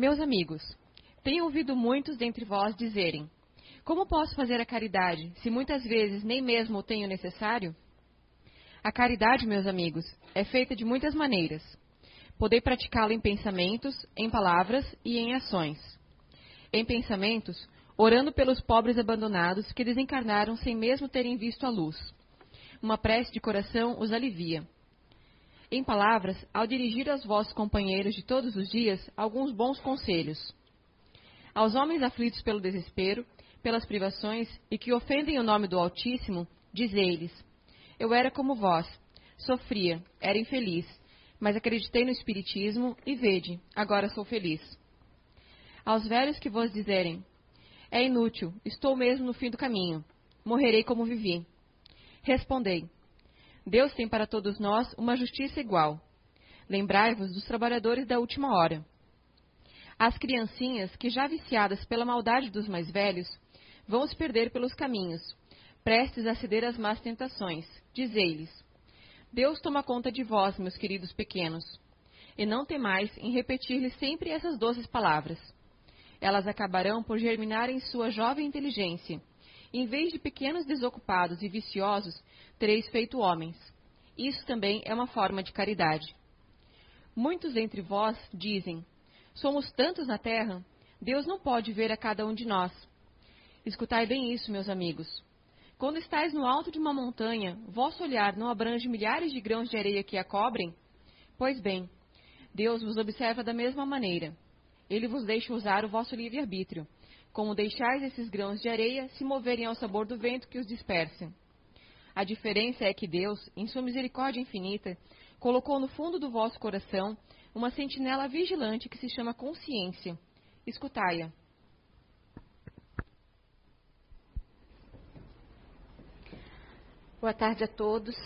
Meus amigos, tenho ouvido muitos dentre vós dizerem: Como posso fazer a caridade, se muitas vezes nem mesmo o tenho necessário? A caridade, meus amigos, é feita de muitas maneiras. Podei praticá-la em pensamentos, em palavras e em ações. Em pensamentos, orando pelos pobres abandonados que desencarnaram sem mesmo terem visto a luz. Uma prece de coração os alivia. Em palavras, ao dirigir aos vossos companheiros de todos os dias alguns bons conselhos. Aos homens aflitos pelo desespero, pelas privações e que ofendem o nome do Altíssimo, dizei-lhes: Eu era como vós, sofria, era infeliz, mas acreditei no Espiritismo e vede, agora sou feliz. Aos velhos que vos dizerem: É inútil, estou mesmo no fim do caminho, morrerei como vivi. Respondei: Deus tem para todos nós uma justiça igual. Lembrai-vos dos trabalhadores da última hora. As criancinhas, que já viciadas pela maldade dos mais velhos, vão se perder pelos caminhos, prestes a ceder às más tentações. Dizei-lhes: Deus toma conta de vós, meus queridos pequenos, e não temais em repetir-lhes sempre essas doces palavras. Elas acabarão por germinar em sua jovem inteligência. Em vez de pequenos desocupados e viciosos, tereis feito homens. Isso também é uma forma de caridade. Muitos entre vós dizem: Somos tantos na terra, Deus não pode ver a cada um de nós. Escutai bem isso, meus amigos. Quando estáis no alto de uma montanha, vosso olhar não abrange milhares de grãos de areia que a cobrem? Pois bem, Deus vos observa da mesma maneira. Ele vos deixa usar o vosso livre-arbítrio, como deixais esses grãos de areia se moverem ao sabor do vento que os dispersa. A diferença é que Deus, em sua misericórdia infinita, colocou no fundo do vosso coração uma sentinela vigilante que se chama consciência. Escutai-a. Boa tarde a todos,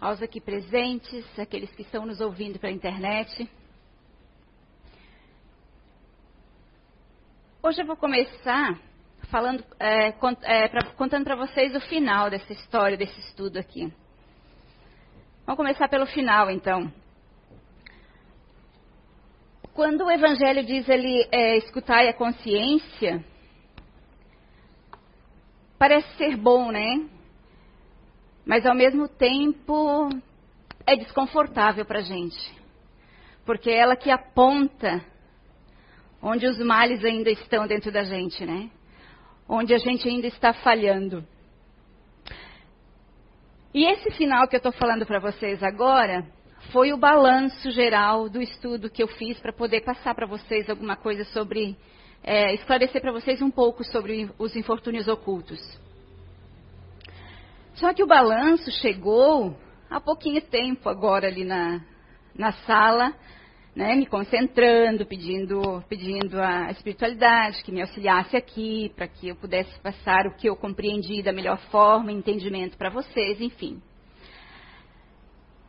aos aqui presentes, aqueles que estão nos ouvindo pela internet. Hoje eu vou começar falando, é, cont, é, pra, contando para vocês o final dessa história, desse estudo aqui. Vamos começar pelo final, então. Quando o Evangelho diz ali, é, escutai a consciência, parece ser bom, né? mas ao mesmo tempo é desconfortável para a gente, porque é ela que aponta onde os males ainda estão dentro da gente, né? Onde a gente ainda está falhando. E esse final que eu estou falando para vocês agora foi o balanço geral do estudo que eu fiz para poder passar para vocês alguma coisa sobre, é, esclarecer para vocês um pouco sobre os infortúnios ocultos. Só que o balanço chegou há pouquinho tempo agora ali na, na sala, né, me concentrando, pedindo, pedindo a espiritualidade que me auxiliasse aqui, para que eu pudesse passar o que eu compreendi da melhor forma, entendimento para vocês, enfim.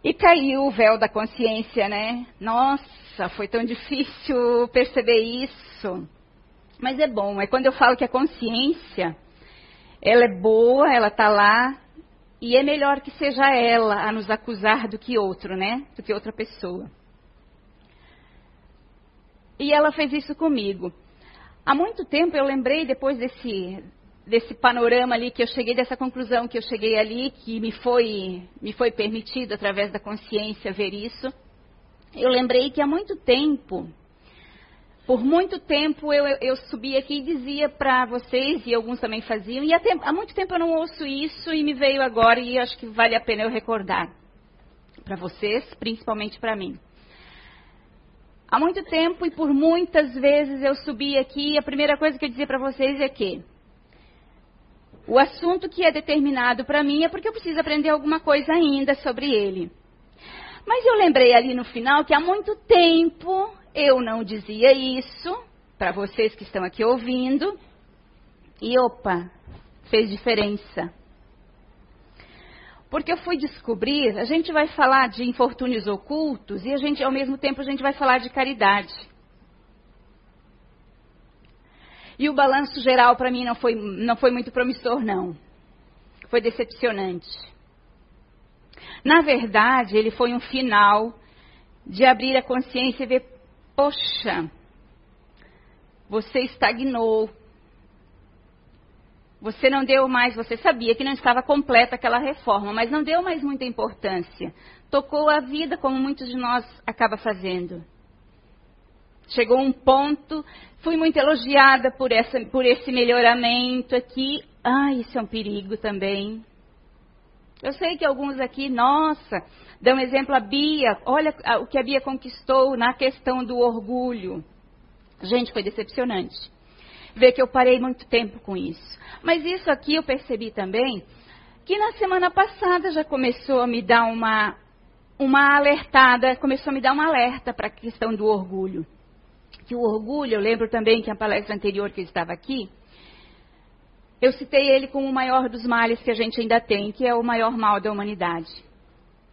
E caiu o véu da consciência, né? Nossa, foi tão difícil perceber isso. Mas é bom, é quando eu falo que a consciência, ela é boa, ela está lá e é melhor que seja ela a nos acusar do que outro, né? Do que outra pessoa. E ela fez isso comigo. Há muito tempo eu lembrei, depois desse, desse panorama ali que eu cheguei, dessa conclusão que eu cheguei ali, que me foi, me foi permitido através da consciência ver isso. Eu lembrei que há muito tempo por muito tempo eu, eu, subia aqui e dizia para vocês, e alguns também faziam, e há, muito tempo eu não ouço isso e me veio agora e acho que vale a pena eu recordar. Para vocês, principalmente para mim. Há muito tempo e por muitas vezes eu subia aqui e a primeira coisa que eu dizia para vocês é que o assunto que é determinado para mim é porque eu preciso aprender alguma coisa ainda sobre ele. Mas eu lembrei ali no final que há muito tempo eu não dizia isso para vocês que estão aqui ouvindo. E opa, fez diferença. Porque eu fui descobrir, a gente vai falar de infortúnios ocultos e a gente, ao mesmo tempo, a gente vai falar de caridade. E o balanço geral para mim não foi, não foi muito promissor, não. Foi decepcionante. Na verdade, ele foi um final de abrir a consciência e ver Poxa, você estagnou. Você não deu mais, você sabia que não estava completa aquela reforma, mas não deu mais muita importância. Tocou a vida como muitos de nós acaba fazendo. Chegou um ponto, fui muito elogiada por, essa, por esse melhoramento aqui. Ah, isso é um perigo também. Eu sei que alguns aqui, nossa, dão exemplo a Bia, olha o que a Bia conquistou na questão do orgulho. Gente, foi decepcionante. Ver que eu parei muito tempo com isso. Mas isso aqui eu percebi também, que na semana passada já começou a me dar uma, uma alertada, começou a me dar um alerta para a questão do orgulho. Que o orgulho, eu lembro também que a palestra anterior que eu estava aqui, eu citei ele como o maior dos males que a gente ainda tem, que é o maior mal da humanidade.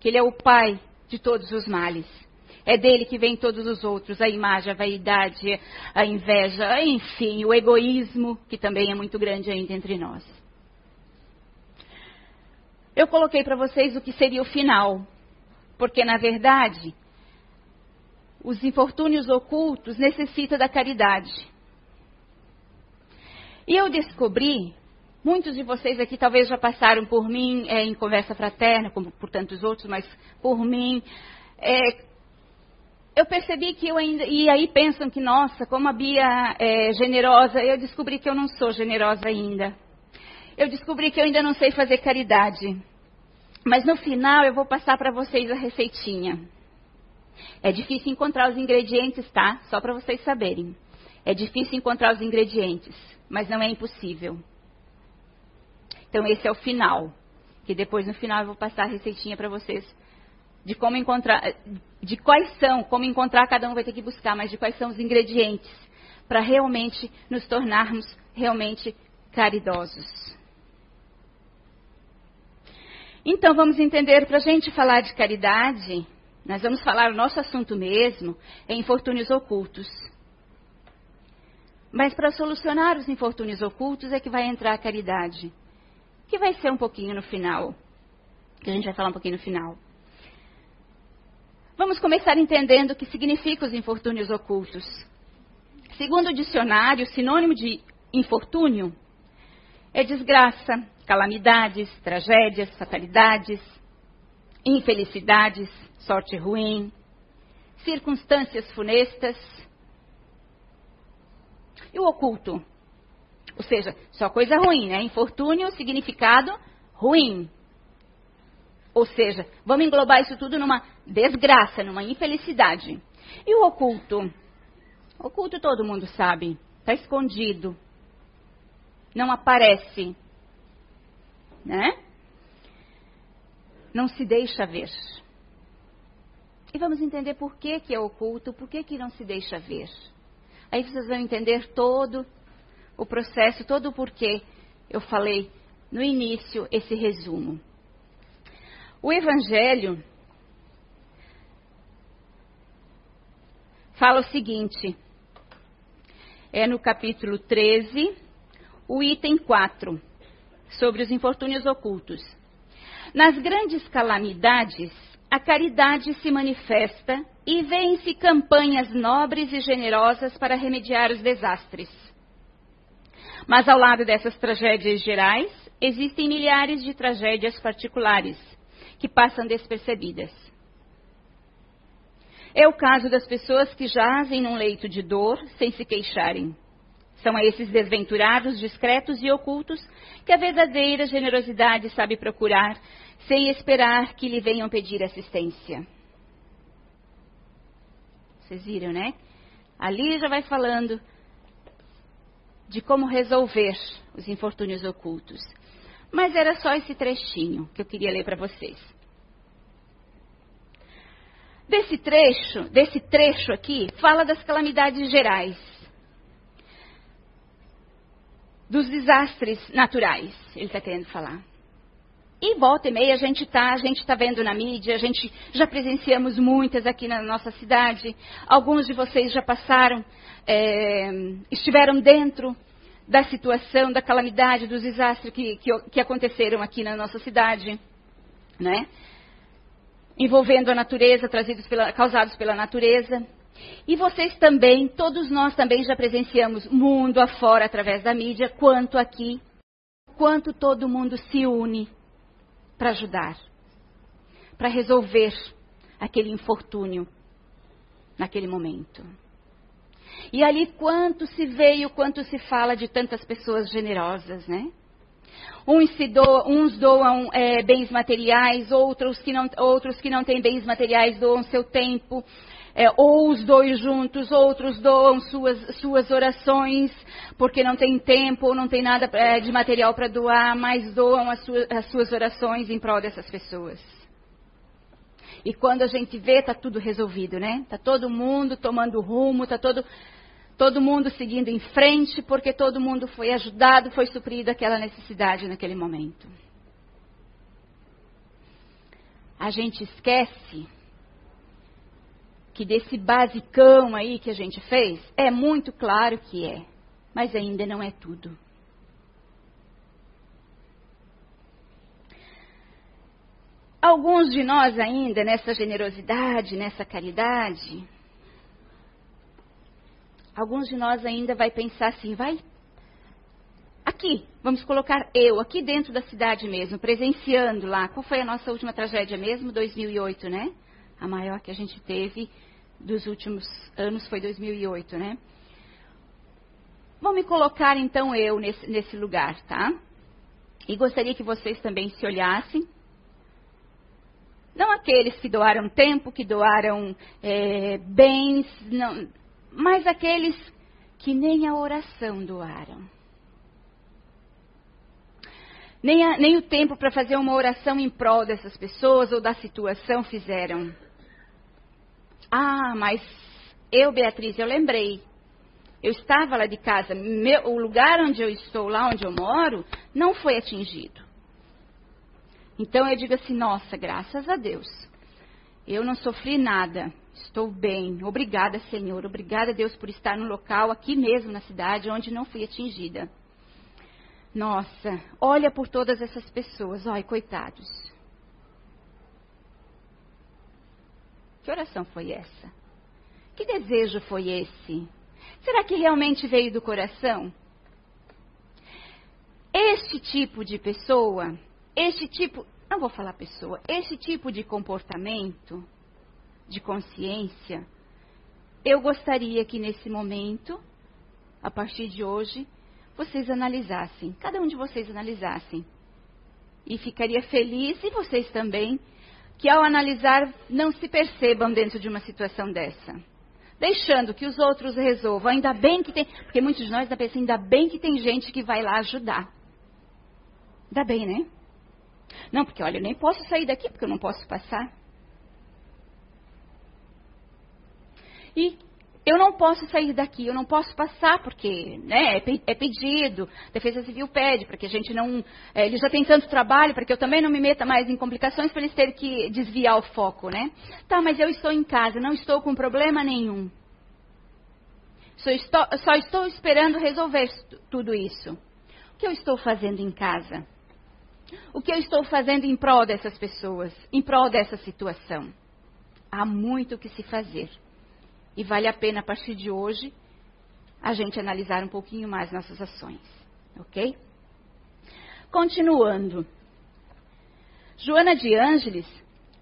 Que ele é o pai de todos os males. É dele que vem todos os outros, a imagem, a vaidade, a inveja, enfim, o egoísmo, que também é muito grande ainda entre nós. Eu coloquei para vocês o que seria o final, porque na verdade, os infortúnios ocultos necessitam da caridade. E eu descobri, muitos de vocês aqui talvez já passaram por mim é, em conversa fraterna, como por tantos outros, mas por mim. É, eu percebi que eu ainda. E aí pensam que, nossa, como a Bia é generosa, eu descobri que eu não sou generosa ainda. Eu descobri que eu ainda não sei fazer caridade. Mas no final eu vou passar para vocês a receitinha. É difícil encontrar os ingredientes, tá? Só para vocês saberem. É difícil encontrar os ingredientes mas não é impossível. Então esse é o final, que depois no final eu vou passar a receitinha para vocês de como encontrar, de quais são, como encontrar, cada um vai ter que buscar, mas de quais são os ingredientes para realmente nos tornarmos realmente caridosos. Então vamos entender, para a gente falar de caridade, nós vamos falar o nosso assunto mesmo, é infortúnios ocultos. Mas para solucionar os infortúnios ocultos é que vai entrar a caridade, que vai ser um pouquinho no final, que a gente vai falar um pouquinho no final. Vamos começar entendendo o que significa os infortúnios ocultos. Segundo o dicionário, sinônimo de infortúnio é desgraça, calamidades, tragédias, fatalidades, infelicidades, sorte ruim, circunstâncias funestas, e o oculto? Ou seja, só coisa ruim, né? Infortúnio, significado ruim. Ou seja, vamos englobar isso tudo numa desgraça, numa infelicidade. E o oculto? Oculto todo mundo sabe. Está escondido. Não aparece. Né? Não se deixa ver. E vamos entender por que, que é oculto, por que, que não se deixa ver. Aí vocês vão entender todo o processo, todo o porquê eu falei no início esse resumo. O Evangelho fala o seguinte, é no capítulo 13, o item 4, sobre os infortúnios ocultos. Nas grandes calamidades, a caridade se manifesta e vêem-se campanhas nobres e generosas para remediar os desastres. Mas ao lado dessas tragédias gerais, existem milhares de tragédias particulares que passam despercebidas. É o caso das pessoas que jazem num leito de dor sem se queixarem. São a esses desventurados, discretos e ocultos que a verdadeira generosidade sabe procurar, sem esperar que lhe venham pedir assistência. Vocês viram, né? Ali já vai falando de como resolver os infortúnios ocultos. Mas era só esse trechinho que eu queria ler para vocês. Desse trecho, desse trecho aqui, fala das calamidades gerais, dos desastres naturais, ele está querendo falar. E volta e meia a gente está, a gente está vendo na mídia, a gente já presenciamos muitas aqui na nossa cidade. Alguns de vocês já passaram, é, estiveram dentro da situação, da calamidade, dos desastres que, que, que aconteceram aqui na nossa cidade, né? Envolvendo a natureza, trazidos pela, causados pela natureza. E vocês também, todos nós também já presenciamos mundo afora através da mídia, quanto aqui, quanto todo mundo se une para ajudar, para resolver aquele infortúnio naquele momento. E ali quanto se veio, quanto se fala de tantas pessoas generosas, né? Uns, doam, uns doam é, bens materiais, outros que, não, outros que não têm bens materiais doam seu tempo, é, ou os dois juntos, outros doam suas, suas orações, porque não tem tempo ou não tem nada é, de material para doar, mas doam as, sua, as suas orações em prol dessas pessoas. E quando a gente vê, está tudo resolvido, né? Está todo mundo tomando rumo, está todo, todo mundo seguindo em frente, porque todo mundo foi ajudado, foi suprido aquela necessidade naquele momento. A gente esquece que desse basicão aí que a gente fez, é muito claro que é, mas ainda não é tudo. Alguns de nós ainda, nessa generosidade, nessa caridade, alguns de nós ainda vai pensar assim, vai aqui, vamos colocar eu, aqui dentro da cidade mesmo, presenciando lá. Qual foi a nossa última tragédia mesmo? 2008, né? A maior que a gente teve dos últimos anos foi 2008, né? Vou me colocar então eu nesse, nesse lugar, tá? E gostaria que vocês também se olhassem não aqueles que doaram tempo, que doaram é, bens, não, mas aqueles que nem a oração doaram. Nem, a, nem o tempo para fazer uma oração em prol dessas pessoas ou da situação fizeram. Ah, mas eu, Beatriz, eu lembrei. Eu estava lá de casa. Meu, o lugar onde eu estou, lá onde eu moro, não foi atingido. Então eu digo assim: nossa, graças a Deus. Eu não sofri nada, estou bem. Obrigada, Senhor. Obrigada, Deus, por estar no local, aqui mesmo na cidade, onde não fui atingida. Nossa, olha por todas essas pessoas, ai, coitados. Que oração foi essa? Que desejo foi esse? Será que realmente veio do coração? Este tipo de pessoa este tipo, não vou falar pessoa, esse tipo de comportamento, de consciência, eu gostaria que nesse momento, a partir de hoje, vocês analisassem, cada um de vocês analisassem. E ficaria feliz, e vocês também, que ao analisar não se percebam dentro de uma situação dessa. Deixando que os outros resolvam. Ainda bem que tem. Porque muitos de nós ainda pensam, ainda bem que tem gente que vai lá ajudar. Ainda bem, né? Não, porque olha, eu nem posso sair daqui porque eu não posso passar. E eu não posso sair daqui, eu não posso passar porque né, é, é pedido, a Defesa Civil pede para que a gente não. É, eles já têm tanto trabalho para que eu também não me meta mais em complicações para eles terem que desviar o foco, né? Tá, mas eu estou em casa, não estou com problema nenhum. Só estou, só estou esperando resolver tudo isso. O que eu estou fazendo em casa? O que eu estou fazendo em prol dessas pessoas, em prol dessa situação? Há muito o que se fazer. E vale a pena, a partir de hoje, a gente analisar um pouquinho mais nossas ações. Ok? Continuando. Joana de Ângeles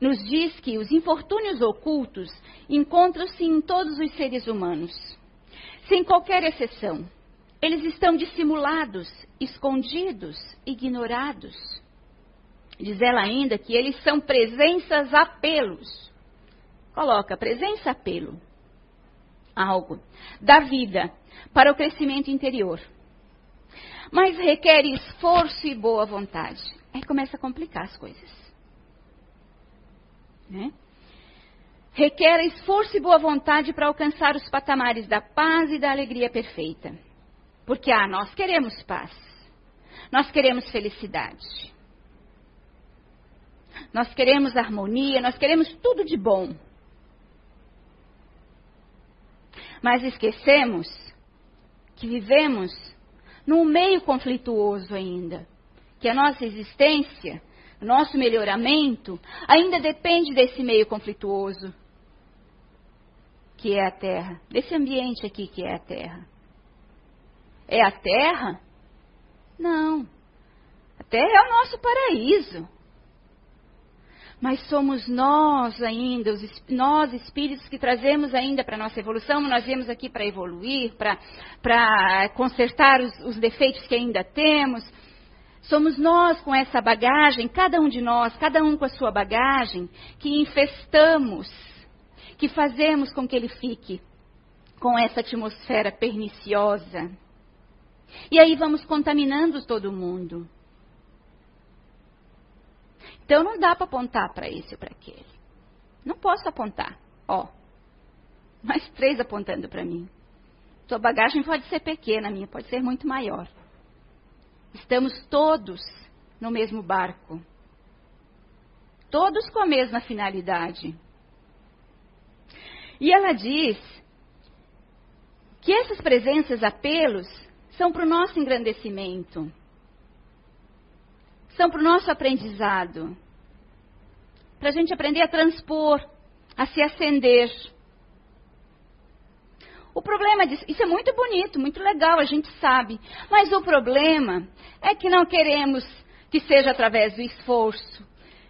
nos diz que os infortúnios ocultos encontram-se em todos os seres humanos, sem qualquer exceção. Eles estão dissimulados, escondidos, ignorados. Diz ela ainda que eles são presenças apelos. Coloca presença apelo. Algo da vida para o crescimento interior. Mas requer esforço e boa vontade. Aí começa a complicar as coisas. Né? Requer esforço e boa vontade para alcançar os patamares da paz e da alegria perfeita. Porque, ah, nós queremos paz. Nós queremos felicidade. Nós queremos harmonia, nós queremos tudo de bom. Mas esquecemos que vivemos num meio conflituoso ainda. Que a nossa existência, o nosso melhoramento, ainda depende desse meio conflituoso que é a terra, desse ambiente aqui que é a terra. É a terra? Não. A terra é o nosso paraíso. Mas somos nós ainda, os, nós espíritos que trazemos ainda para a nossa evolução, nós viemos aqui para evoluir, para consertar os, os defeitos que ainda temos. Somos nós com essa bagagem, cada um de nós, cada um com a sua bagagem, que infestamos, que fazemos com que ele fique com essa atmosfera perniciosa. E aí vamos contaminando todo mundo. Então não dá para apontar para esse ou para aquele. Não posso apontar. Ó, mais três apontando para mim. Sua bagagem pode ser pequena, minha pode ser muito maior. Estamos todos no mesmo barco. Todos com a mesma finalidade. E ela diz que essas presenças, apelos, são para o nosso engrandecimento são para o nosso aprendizado. Para a gente aprender a transpor, a se acender. O problema disso, isso é muito bonito, muito legal, a gente sabe. Mas o problema é que não queremos que seja através do esforço,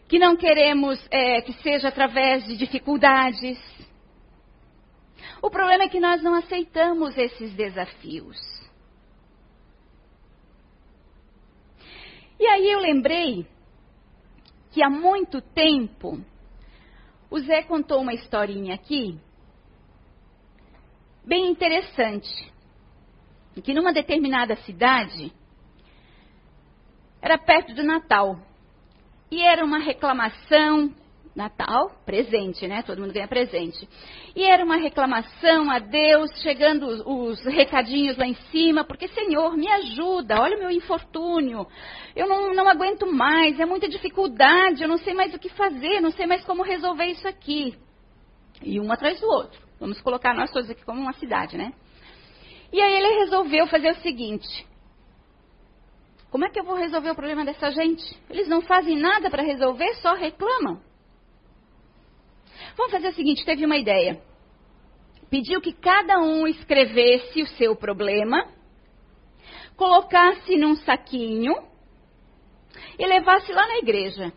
que não queremos é, que seja através de dificuldades. O problema é que nós não aceitamos esses desafios. E aí eu lembrei que há muito tempo o Zé contou uma historinha aqui, bem interessante, que numa determinada cidade, era perto do Natal, e era uma reclamação Natal, presente, né? Todo mundo ganha presente. E era uma reclamação a Deus, chegando os, os, recadinhos lá em cima, porque, Senhor, me ajuda, olha o meu infortúnio. Eu não, não aguento mais, é muita dificuldade, eu não sei mais o que fazer, não sei mais como resolver isso aqui. E um atrás do outro. Vamos colocar nós todos aqui como uma cidade, né? E aí ele resolveu fazer o seguinte: como é que eu vou resolver o problema dessa gente? Eles não fazem nada para resolver, só reclamam. Vamos fazer o seguinte: teve uma ideia. Pediu que cada um escrevesse o seu problema, colocasse num saquinho e levasse lá na igreja.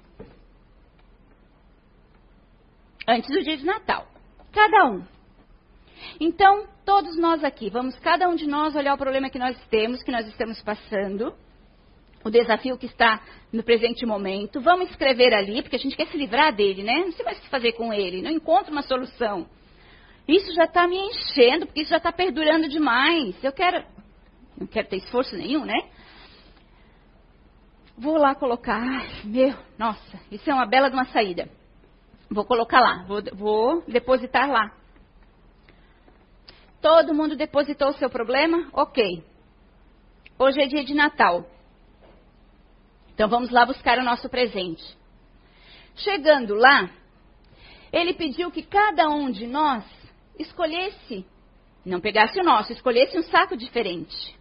Antes do dia de Natal. Cada um. Então, todos nós aqui, vamos cada um de nós olhar o problema que nós temos, que nós estamos passando o desafio que está no presente momento. Vamos escrever ali, porque a gente quer se livrar dele, né? Não sei mais o que fazer com ele, não encontro uma solução. Isso já está me enchendo, porque isso já está perdurando demais. Eu quero. Não quero ter esforço nenhum, né? Vou lá colocar. Ai, meu, nossa, isso é uma bela de uma saída. Vou colocar lá, vou, vou depositar lá. Todo mundo depositou o seu problema? Ok. Hoje é dia de Natal. Então vamos lá buscar o nosso presente. Chegando lá, ele pediu que cada um de nós escolhesse, não pegasse o nosso, escolhesse um saco diferente.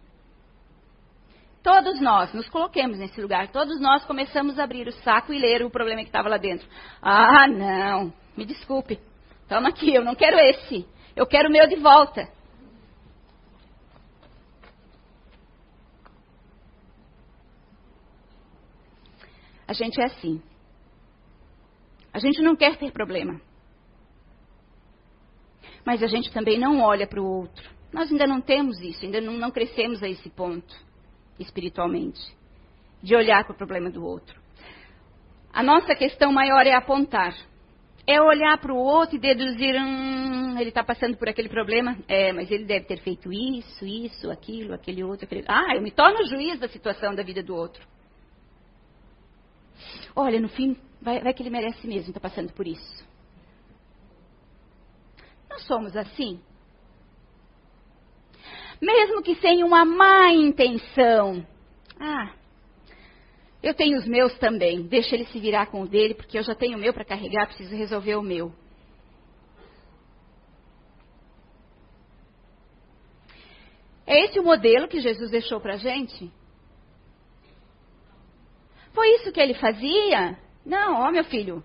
Todos nós nos coloquemos nesse lugar, todos nós começamos a abrir o saco e ler o problema que estava lá dentro. Ah, não, me desculpe. Toma aqui, eu não quero esse. Eu quero o meu de volta. A gente é assim. A gente não quer ter problema. Mas a gente também não olha para o outro. Nós ainda não temos isso, ainda não, não crescemos a esse ponto, espiritualmente, de olhar para o problema do outro. A nossa questão maior é apontar. É olhar para o outro e deduzir, hum, ele está passando por aquele problema. É, mas ele deve ter feito isso, isso, aquilo, aquele outro. Aquele... Ah, eu me torno juiz da situação da vida do outro. Olha, no fim, vai, vai que ele merece mesmo estar tá passando por isso. Nós somos assim. Mesmo que sem uma má intenção. Ah, eu tenho os meus também. Deixa ele se virar com o dele, porque eu já tenho o meu para carregar, preciso resolver o meu. É esse o modelo que Jesus deixou para a gente? Foi isso que ele fazia? Não, ó meu filho,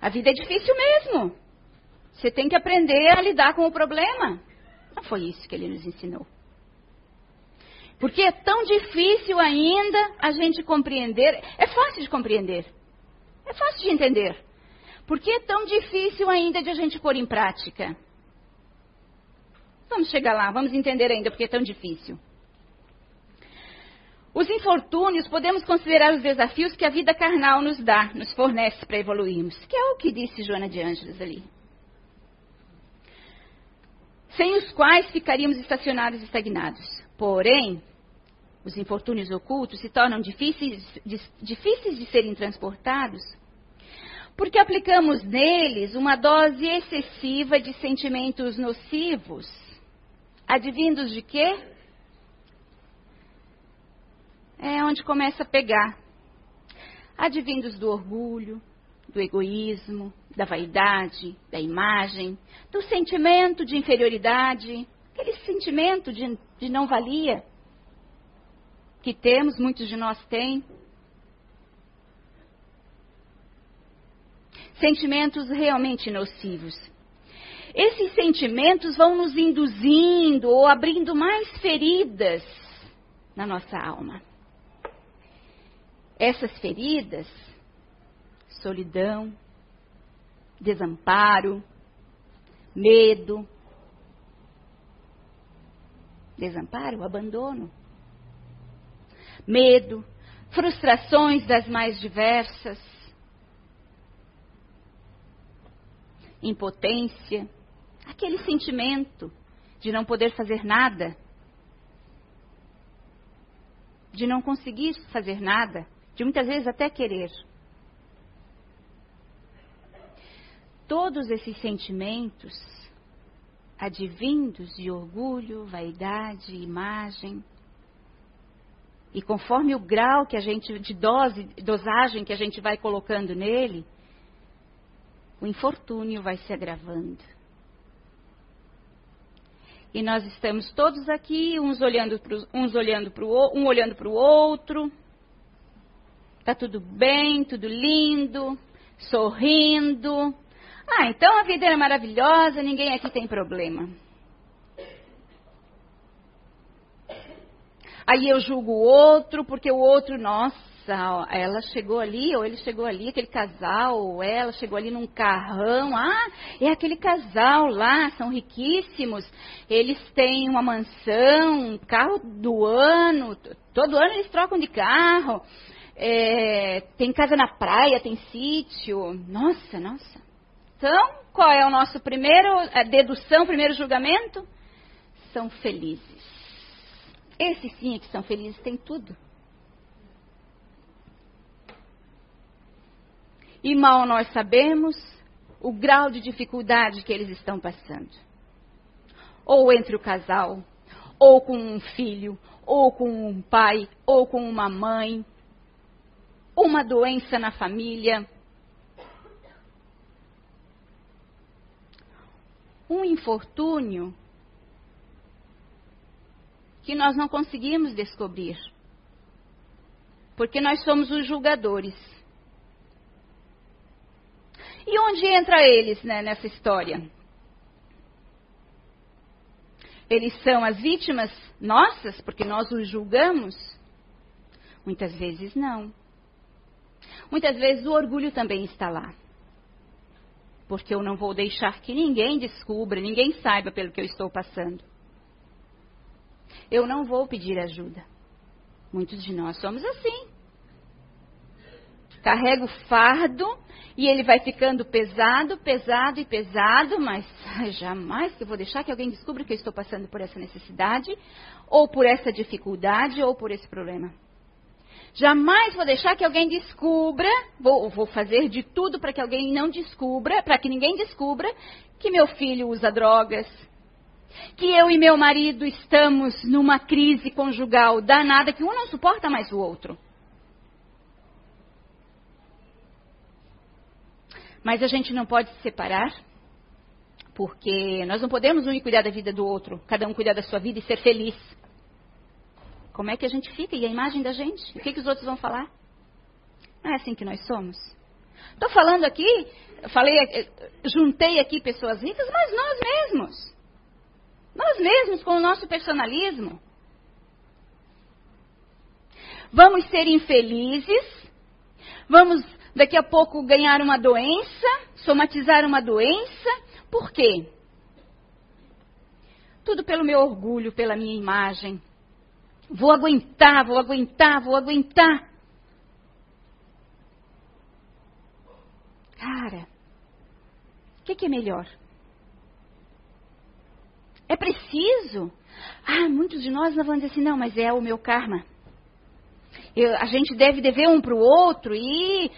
a vida é difícil mesmo. Você tem que aprender a lidar com o problema. Não foi isso que ele nos ensinou. Porque é tão difícil ainda a gente compreender. É fácil de compreender. É fácil de entender. Por que é tão difícil ainda de a gente pôr em prática? Vamos chegar lá, vamos entender ainda porque é tão difícil. Os infortúnios podemos considerar os desafios que a vida carnal nos dá, nos fornece para evoluirmos, que é o que disse Joana de Ângeles ali. Sem os quais ficaríamos estacionados e estagnados. Porém, os infortúnios ocultos se tornam difíceis, difíceis de serem transportados porque aplicamos neles uma dose excessiva de sentimentos nocivos. Advindos de quê? É onde começa a pegar. Advindos do orgulho, do egoísmo, da vaidade, da imagem, do sentimento de inferioridade, aquele sentimento de, de não valia que temos, muitos de nós têm. Sentimentos realmente nocivos. Esses sentimentos vão nos induzindo ou abrindo mais feridas na nossa alma. Essas feridas, solidão, desamparo, medo, desamparo, abandono, medo, frustrações das mais diversas, impotência, aquele sentimento de não poder fazer nada, de não conseguir fazer nada, de muitas vezes até querer. Todos esses sentimentos, advindos de orgulho, vaidade, imagem, e conforme o grau que a gente de dose, dosagem que a gente vai colocando nele, o infortúnio vai se agravando. E nós estamos todos aqui, uns olhando para uns olhando um olhando para o outro. Tá tudo bem, tudo lindo, sorrindo. Ah, então a vida é maravilhosa, ninguém aqui tem problema. Aí eu julgo o outro, porque o outro, nossa, ela chegou ali, ou ele chegou ali, aquele casal, ou ela chegou ali num carrão. Ah, é aquele casal lá, são riquíssimos. Eles têm uma mansão, um carro do ano, todo ano eles trocam de carro. É, tem casa na praia, tem sítio. Nossa, nossa. Então, qual é o nosso primeiro a dedução, primeiro julgamento? São felizes. Esses sim é que são felizes, tem tudo. E mal nós sabemos o grau de dificuldade que eles estão passando. Ou entre o casal, ou com um filho, ou com um pai, ou com uma mãe, uma doença na família, um infortúnio que nós não conseguimos descobrir. Porque nós somos os julgadores. E onde entra eles né, nessa história? Eles são as vítimas nossas, porque nós os julgamos? Muitas vezes não. Muitas vezes o orgulho também está lá. Porque eu não vou deixar que ninguém descubra, ninguém saiba pelo que eu estou passando. Eu não vou pedir ajuda. Muitos de nós somos assim. Carrega o fardo e ele vai ficando pesado, pesado e pesado, mas jamais que eu vou deixar que alguém descubra que eu estou passando por essa necessidade, ou por essa dificuldade, ou por esse problema. Jamais vou deixar que alguém descubra, vou, vou fazer de tudo para que alguém não descubra, para que ninguém descubra que meu filho usa drogas, que eu e meu marido estamos numa crise conjugal danada, que um não suporta mais o outro. Mas a gente não pode se separar, porque nós não podemos um cuidar da vida do outro, cada um cuidar da sua vida e ser feliz. Como é que a gente fica? E a imagem da gente? O que, que os outros vão falar? Não é assim que nós somos? Estou falando aqui, falei, eh, juntei aqui pessoas ricas, mas nós mesmos. Nós mesmos, com o nosso personalismo. Vamos ser infelizes, vamos daqui a pouco ganhar uma doença, somatizar uma doença. Por quê? Tudo pelo meu orgulho, pela minha imagem. Vou aguentar, vou aguentar, vou aguentar. Cara, o que, que, é melhor? É preciso? Ah, muitos de nós vão dizer assim, não, mas é o meu karma. Eu, a gente deve dever um para o outro e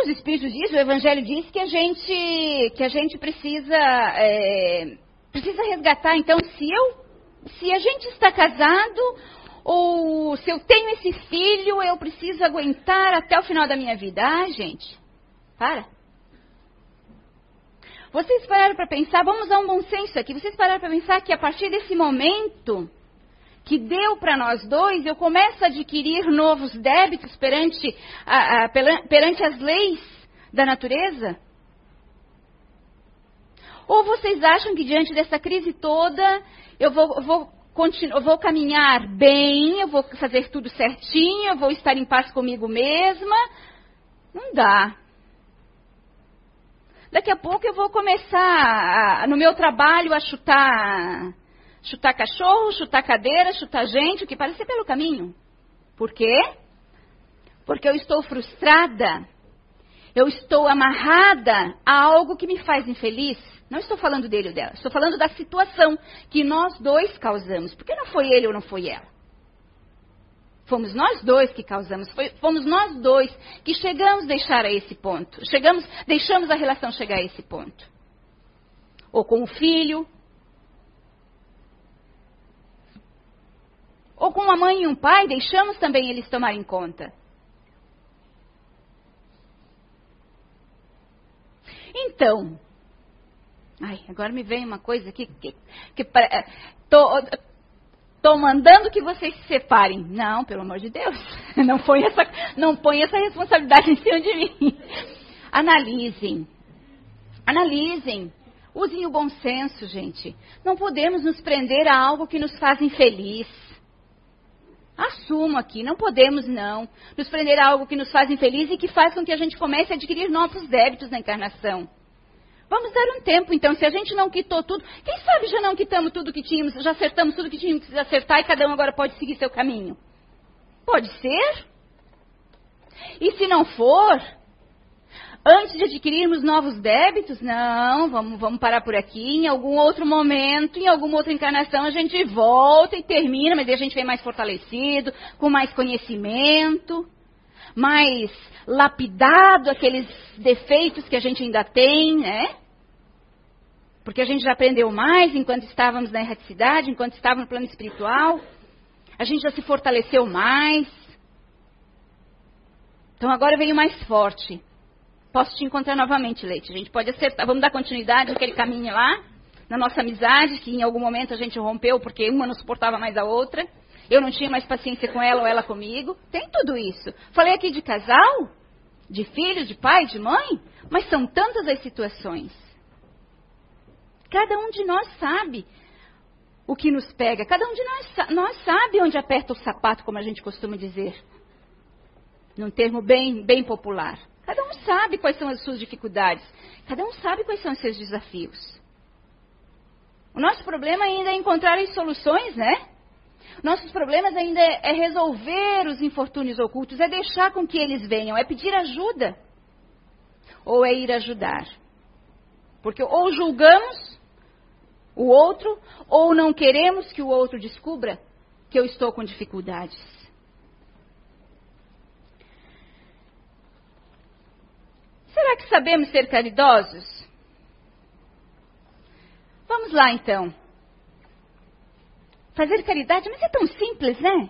os Espíritos dizem, o Evangelho diz que a gente, que a gente precisa, é, precisa resgatar. Então, se eu, se a gente está casado ou se eu tenho esse filho, eu preciso aguentar até o final da minha vida. Ah, gente, para. Vocês pararam para pensar, vamos usar um bom senso aqui, vocês pararam para pensar que a partir desse momento que deu para nós dois, eu começo a adquirir novos débitos perante, a, a, perante as leis da natureza? Ou vocês acham que diante dessa crise toda eu vou, vou, eu vou caminhar bem, eu vou fazer tudo certinho, eu vou estar em paz comigo mesma? Não dá. Daqui a pouco eu vou começar a, no meu trabalho a chutar chutar cachorro, chutar cadeira, chutar gente, o que parecer pelo caminho. Por quê? Porque eu estou frustrada. Eu estou amarrada a algo que me faz infeliz. Não estou falando dele ou dela. Estou falando da situação que nós dois causamos. Porque não foi ele ou não foi ela. Fomos nós dois que causamos. Foi, fomos nós dois que chegamos a deixar a esse ponto. Chegamos, deixamos a relação chegar a esse ponto. Ou com o filho, ou com uma mãe e um pai, deixamos também eles tomarem conta. Então, ai, agora me vem uma coisa aqui que, que, que é, tô, tô mandando que vocês se separem. Não, pelo amor de Deus, não põe essa, não põe essa responsabilidade em cima de mim. Analisem, analisem. Usem o bom senso, gente. Não podemos nos prender a algo que nos faz infeliz. Assumo aqui, não podemos não nos prender a algo que nos faz infeliz e que faz com que a gente comece a adquirir novos débitos na encarnação. Vamos dar um tempo, então, se a gente não quitou tudo, quem sabe já não quitamos tudo que tínhamos, já acertamos tudo que tínhamos que acertar e cada um agora pode seguir seu caminho? Pode ser? E se não for, Antes de adquirirmos novos débitos, não, vamos, vamos parar por aqui. Em algum outro momento, em alguma outra encarnação, a gente volta e termina, mas aí a gente vem mais fortalecido, com mais conhecimento, mais lapidado aqueles defeitos que a gente ainda tem, né? Porque a gente já aprendeu mais enquanto estávamos na erraticidade, enquanto estávamos no plano espiritual. A gente já se fortaleceu mais. Então agora veio mais forte posso te encontrar novamente, Leite. A gente pode acertar. Vamos dar continuidade naquele caminho lá, na nossa amizade, que em algum momento a gente rompeu porque uma não suportava mais a outra. Eu não tinha mais paciência com ela ou ela comigo. Tem tudo isso. Falei aqui de casal, de filho, de pai, de mãe, mas são tantas as situações. Cada um de nós sabe o que nos pega. Cada um de nós, nós sabe onde aperta o sapato, como a gente costuma dizer. Num termo bem, bem popular. Cada um sabe quais são as suas dificuldades. Cada um sabe quais são os seus desafios. O nosso problema ainda é encontrar as soluções, né? Nossos problemas ainda é, é resolver os infortúnios ocultos, é deixar com que eles venham, é pedir ajuda. Ou é ir ajudar. Porque ou julgamos o outro, ou não queremos que o outro descubra que eu estou com dificuldades. Será que sabemos ser caridosos? Vamos lá então. Fazer caridade, mas é tão simples, né?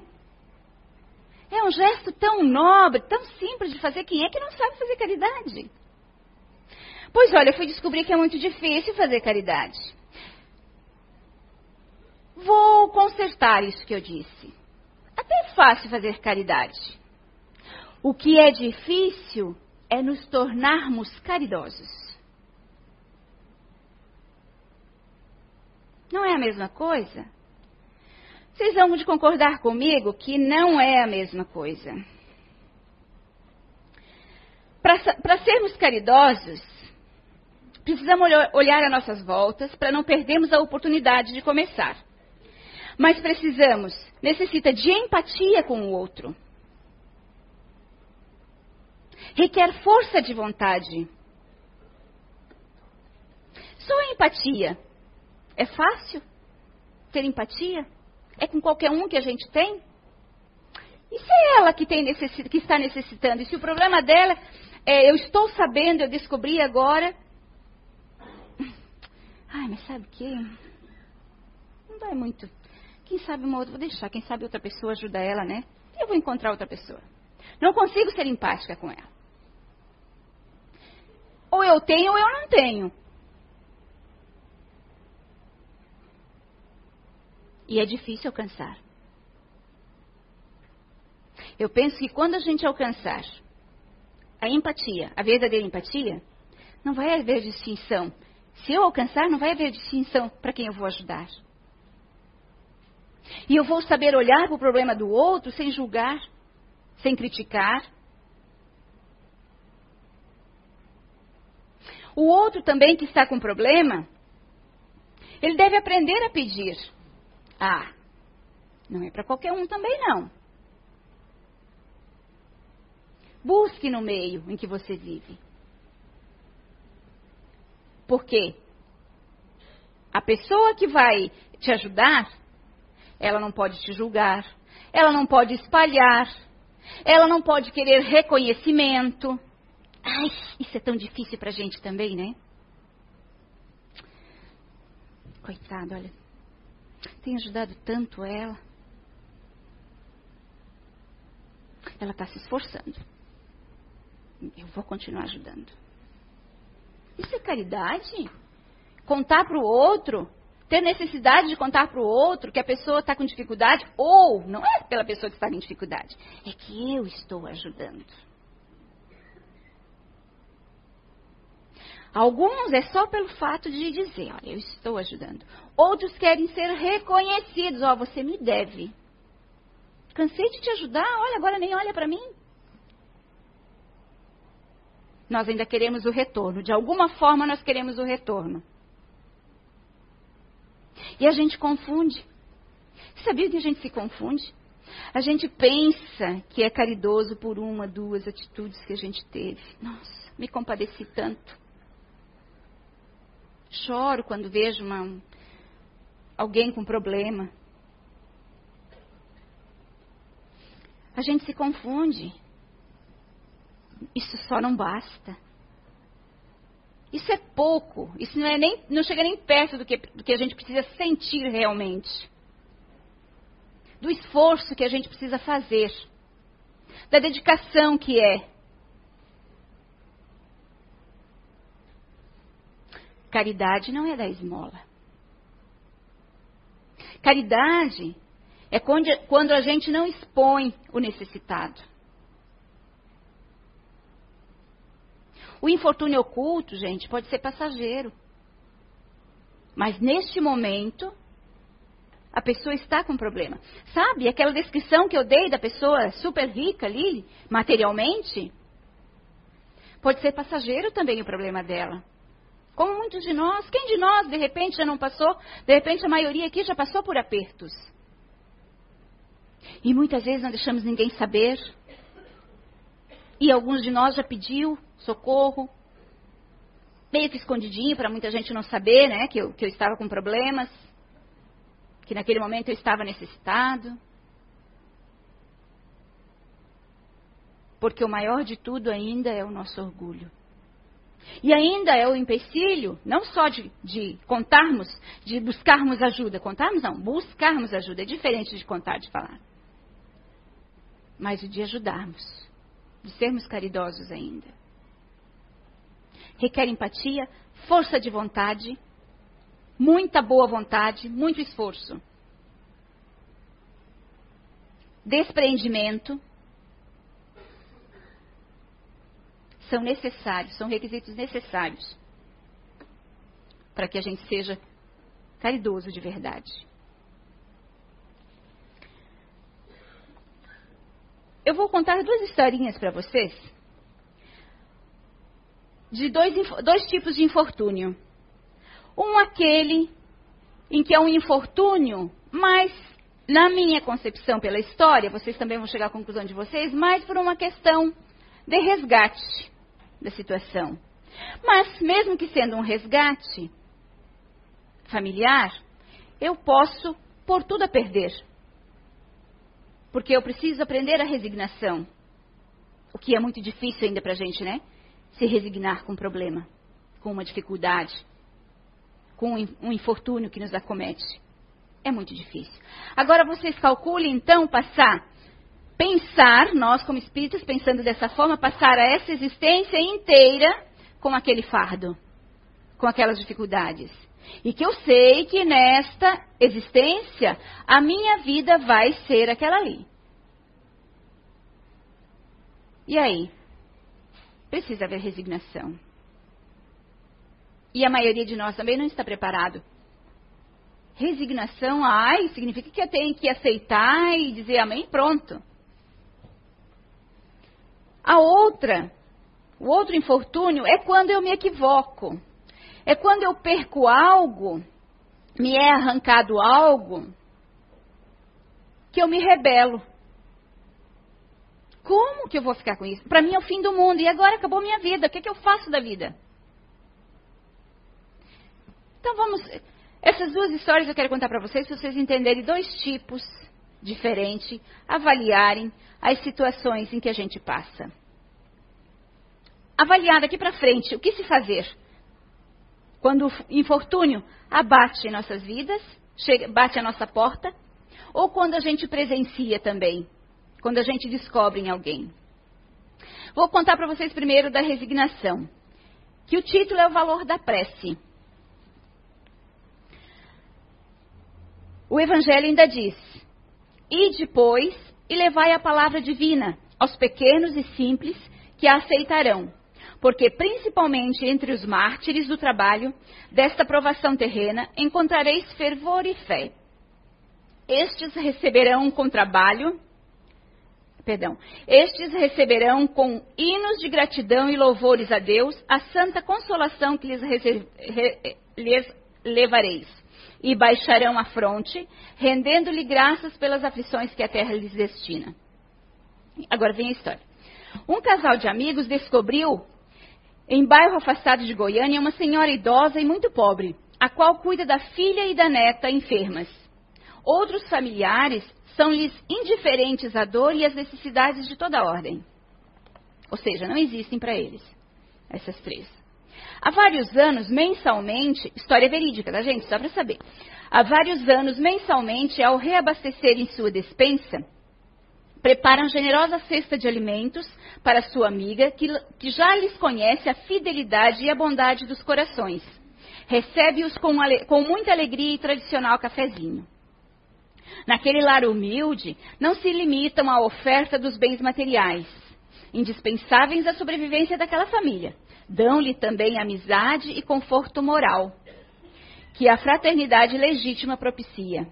É um gesto tão nobre, tão simples de fazer. Quem é que não sabe fazer caridade? Pois olha, eu fui descobrir que é muito difícil fazer caridade. Vou consertar isso que eu disse. Até é fácil fazer caridade. O que é difícil é nos tornarmos caridosos. Não é a mesma coisa? Vocês vão de concordar comigo que não é a mesma coisa. Para sermos caridosos, precisamos olhar às nossas voltas para não perdermos a oportunidade de começar. Mas precisamos, necessita de empatia com o outro. Requer força de vontade. Só empatia. É fácil ter empatia? É com qualquer um que a gente tem? E se é ela que, necessi que está necessitando? E se o problema dela é, eu estou sabendo, eu descobri agora. Ai, mas sabe o que? Não vai muito. Quem sabe uma outra, vou deixar, quem sabe outra pessoa ajuda ela, né? Eu vou encontrar outra pessoa. Não consigo ser empática com ela. Ou eu tenho ou eu não tenho. E é difícil alcançar. Eu penso que quando a gente alcançar a empatia, a verdadeira empatia, não vai haver distinção. Se eu alcançar, não vai haver distinção para quem eu vou ajudar. E eu vou saber olhar para o problema do outro sem julgar, sem criticar. O outro também que está com problema, ele deve aprender a pedir. Ah, não é para qualquer um também não. Busque no meio em que você vive. Porque a pessoa que vai te ajudar, ela não pode te julgar, ela não pode espalhar, ela não pode querer reconhecimento. Ai, isso é tão difícil pra gente também, né? Coitada, olha. Tem ajudado tanto ela. Ela está se esforçando eu vou continuar ajudando. Isso é caridade? Contar para o outro, ter necessidade de contar para o outro que a pessoa está com dificuldade, ou não é pela pessoa que está em dificuldade, é que eu estou ajudando. Alguns é só pelo fato de dizer, olha, eu estou ajudando. Outros querem ser reconhecidos, ó, oh, você me deve. Cansei de te ajudar, olha, agora nem olha para mim nós ainda queremos o retorno. De alguma forma, nós queremos o retorno. E a gente confunde. Sabia que a gente se confunde? A gente pensa que é caridoso por uma, duas atitudes que a gente teve. Nossa, me compadeci tanto. Choro quando vejo uma, alguém com problema. A gente se confunde. Isso só não basta. Isso é pouco. Isso não, é nem, não chega nem perto do que, do que a gente precisa sentir realmente. Do esforço que a gente precisa fazer. Da dedicação que é. Caridade não é da esmola. Caridade é quando a gente não expõe o necessitado. O infortúnio oculto, gente, pode ser passageiro. Mas neste momento, a pessoa está com problema. Sabe aquela descrição que eu dei da pessoa super rica ali, materialmente? Pode ser passageiro também o problema dela. Como muitos de nós, quem de nós de repente já não passou? De repente a maioria aqui já passou por apertos. E muitas vezes não deixamos ninguém saber. E alguns de nós já pediu socorro, meio que escondidinho para muita gente não saber, né, que eu, que eu estava com problemas, que naquele momento eu estava necessitado. Porque o maior de tudo ainda é o nosso orgulho. E ainda é o empecilho, não só de, de, contarmos, de buscarmos ajuda. Contarmos não, buscarmos ajuda. É diferente de contar, de falar. Mas de ajudarmos, de sermos caridosos ainda requer empatia, força de vontade, muita boa vontade, muito esforço. Despreendimento. São necessários, são requisitos necessários para que a gente seja caridoso de verdade. Eu vou contar duas historinhas para vocês de dois, dois tipos de infortúnio. Um aquele em que é um infortúnio, mas na minha concepção pela história, vocês também vão chegar à conclusão de vocês, mais por uma questão de resgate da situação. Mas mesmo que sendo um resgate familiar, eu posso pôr tudo a perder. Porque eu preciso aprender a resignação. O que é muito difícil ainda para a gente, né? Se resignar com um problema, com uma dificuldade, com um infortúnio que nos acomete. É muito difícil. Agora vocês calculem, então, passar, pensar, nós como espíritos, pensando dessa forma, passar a essa existência inteira com aquele fardo, com aquelas dificuldades. E que eu sei que nesta existência a minha vida vai ser aquela ali. E aí? Precisa haver resignação. E a maioria de nós também não está preparado. Resignação, ai, significa que eu tenho que aceitar e dizer amém, pronto. A outra, o outro infortúnio é quando eu me equivoco. É quando eu perco algo, me é arrancado algo, que eu me rebelo. Como que eu vou ficar com isso? Para mim é o fim do mundo. E agora acabou minha vida. O que, é que eu faço da vida? Então vamos. Essas duas histórias eu quero contar para vocês, para vocês entenderem dois tipos diferentes, avaliarem as situações em que a gente passa. Avaliar daqui para frente o que se fazer quando o infortúnio abate nossas vidas, chega, bate a nossa porta, ou quando a gente presencia também, quando a gente descobre em alguém. Vou contar para vocês primeiro da resignação, que o título é o valor da prece. O Evangelho ainda diz: E depois e levai a palavra divina aos pequenos e simples que a aceitarão porque principalmente entre os mártires do trabalho desta provação terrena encontrareis fervor e fé. Estes receberão com trabalho, perdão, estes receberão com hinos de gratidão e louvores a Deus a santa consolação que lhes, lhes levareis. E baixarão a fronte, rendendo-lhe graças pelas aflições que a terra lhes destina. Agora vem a história. Um casal de amigos descobriu em bairro afastado de Goiânia, uma senhora idosa e muito pobre, a qual cuida da filha e da neta enfermas. Outros familiares são-lhes indiferentes à dor e às necessidades de toda ordem. Ou seja, não existem para eles, essas três. Há vários anos, mensalmente, história verídica, tá, gente? Só para saber. Há vários anos, mensalmente, ao reabastecerem sua despensa, preparam generosa cesta de alimentos para sua amiga, que, que já lhes conhece a fidelidade e a bondade dos corações. Recebe-os com, com muita alegria e tradicional cafezinho. Naquele lar humilde, não se limitam à oferta dos bens materiais, indispensáveis à sobrevivência daquela família. Dão-lhe também amizade e conforto moral, que a fraternidade legítima propicia.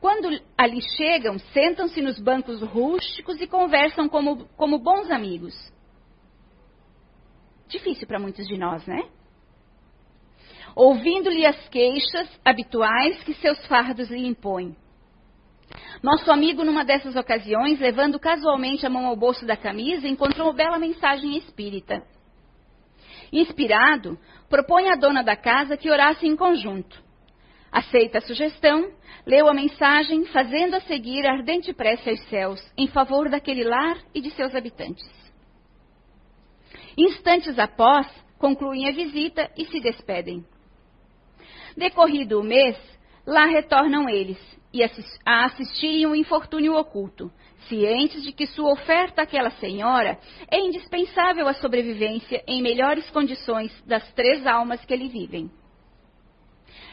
Quando ali chegam, sentam-se nos bancos rústicos e conversam como, como bons amigos. Difícil para muitos de nós, né? Ouvindo-lhe as queixas habituais que seus fardos lhe impõem. Nosso amigo, numa dessas ocasiões, levando casualmente a mão ao bolso da camisa, encontrou uma bela mensagem espírita. Inspirado, propõe à dona da casa que orasse em conjunto. Aceita a sugestão, leu a mensagem, fazendo a seguir ardente prece aos céus, em favor daquele lar e de seus habitantes. Instantes após, concluem a visita e se despedem. Decorrido o mês, lá retornam eles e a assistirem um infortúnio oculto, cientes de que sua oferta àquela senhora é indispensável à sobrevivência em melhores condições das três almas que ali vivem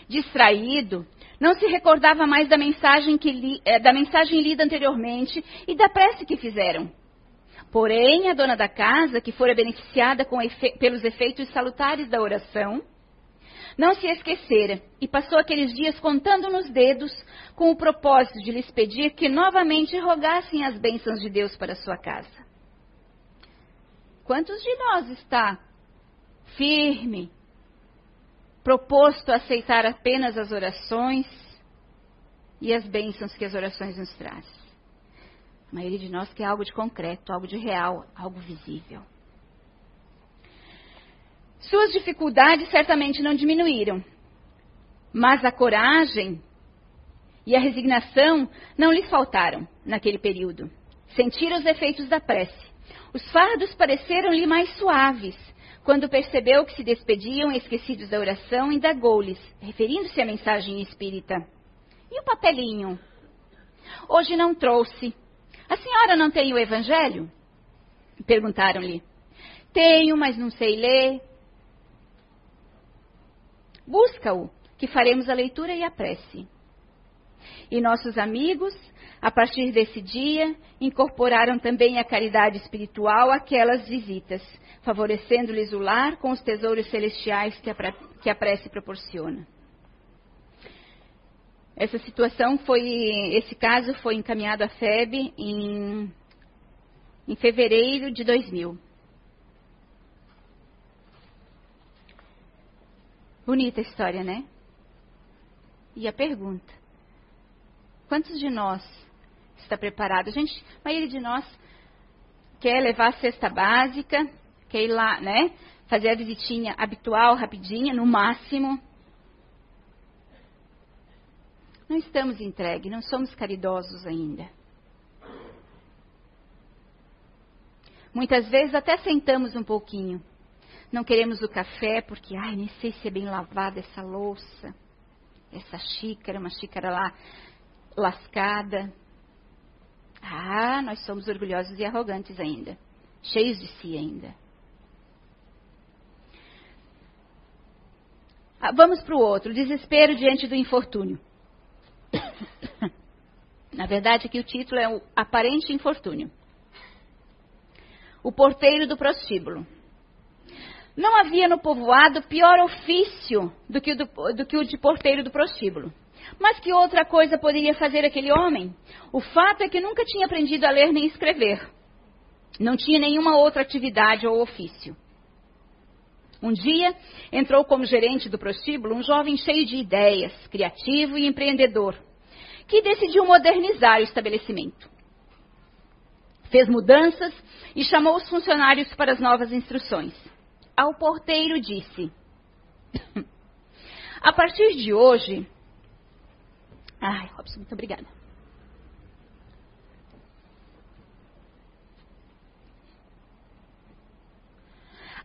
distraído, não se recordava mais da mensagem, li, eh, da mensagem lida anteriormente e da prece que fizeram. Porém, a dona da casa, que fora beneficiada efe pelos efeitos salutares da oração, não se esquecera e passou aqueles dias contando nos dedos com o propósito de lhes pedir que novamente rogassem as bênçãos de Deus para sua casa. Quantos de nós está firme, proposto a aceitar apenas as orações e as bênçãos que as orações nos trazem? A maioria de nós quer algo de concreto, algo de real, algo visível. Suas dificuldades certamente não diminuíram, mas a coragem e a resignação não lhes faltaram naquele período. Sentiram os efeitos da prece. Os fardos pareceram-lhe mais suaves. Quando percebeu que se despediam esquecidos da oração, indagou-lhes, referindo-se à mensagem espírita. E o papelinho? Hoje não trouxe. A senhora não tem o evangelho? Perguntaram-lhe. Tenho, mas não sei ler. Busca-o, que faremos a leitura e a prece. E nossos amigos, a partir desse dia, incorporaram também a caridade espiritual àquelas visitas, favorecendo-lhes o lar com os tesouros celestiais que a, que a prece proporciona. Essa situação foi, esse caso foi encaminhado à FEB em, em fevereiro de 2000. Bonita a história, né? E a pergunta: quantos de nós está preparado? A gente, a maioria de nós quer levar a cesta básica, quer ir lá, né? Fazer a visitinha habitual, rapidinha, no máximo. Não estamos entregues, não somos caridosos ainda. Muitas vezes até sentamos um pouquinho. Não queremos o café porque, ai, nem sei se é bem lavada essa louça, essa xícara, uma xícara lá lascada. Ah, nós somos orgulhosos e arrogantes ainda, cheios de si ainda. Ah, vamos para o outro, desespero diante do infortúnio. Na verdade, aqui o título é o Aparente Infortúnio. O porteiro do prostíbulo. Não havia no povoado pior ofício do que, o do, do que o de porteiro do prostíbulo. Mas que outra coisa poderia fazer aquele homem? O fato é que nunca tinha aprendido a ler nem escrever. Não tinha nenhuma outra atividade ou ofício. Um dia, entrou como gerente do prostíbulo um jovem cheio de ideias, criativo e empreendedor que decidiu modernizar o estabelecimento. Fez mudanças e chamou os funcionários para as novas instruções. Ao porteiro disse: A partir de hoje. Ai, Robson, muito obrigada.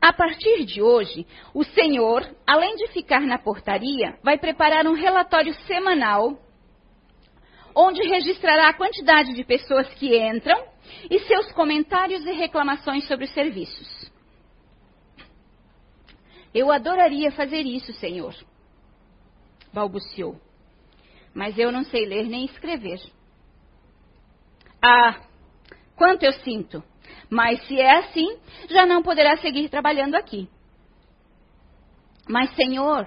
A partir de hoje, o senhor, além de ficar na portaria, vai preparar um relatório semanal onde registrará a quantidade de pessoas que entram e seus comentários e reclamações sobre os serviços. Eu adoraria fazer isso, Senhor, balbuciou. Mas eu não sei ler nem escrever. Ah, quanto eu sinto. Mas se é assim, já não poderá seguir trabalhando aqui. Mas, Senhor,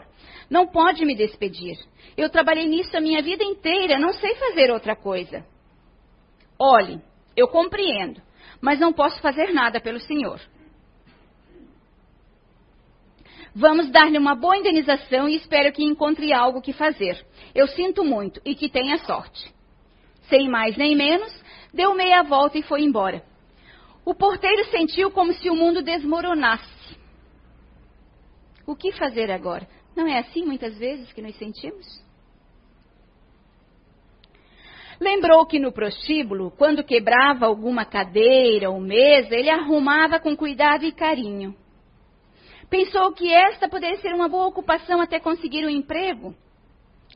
não pode me despedir. Eu trabalhei nisso a minha vida inteira, não sei fazer outra coisa. Olhe, eu compreendo, mas não posso fazer nada pelo senhor. Vamos dar-lhe uma boa indenização e espero que encontre algo que fazer. Eu sinto muito e que tenha sorte. Sem mais nem menos, deu meia volta e foi embora. O porteiro sentiu como se o mundo desmoronasse. O que fazer agora? Não é assim muitas vezes que nos sentimos? Lembrou que no prostíbulo, quando quebrava alguma cadeira ou mesa, ele arrumava com cuidado e carinho. Pensou que esta poderia ser uma boa ocupação até conseguir um emprego,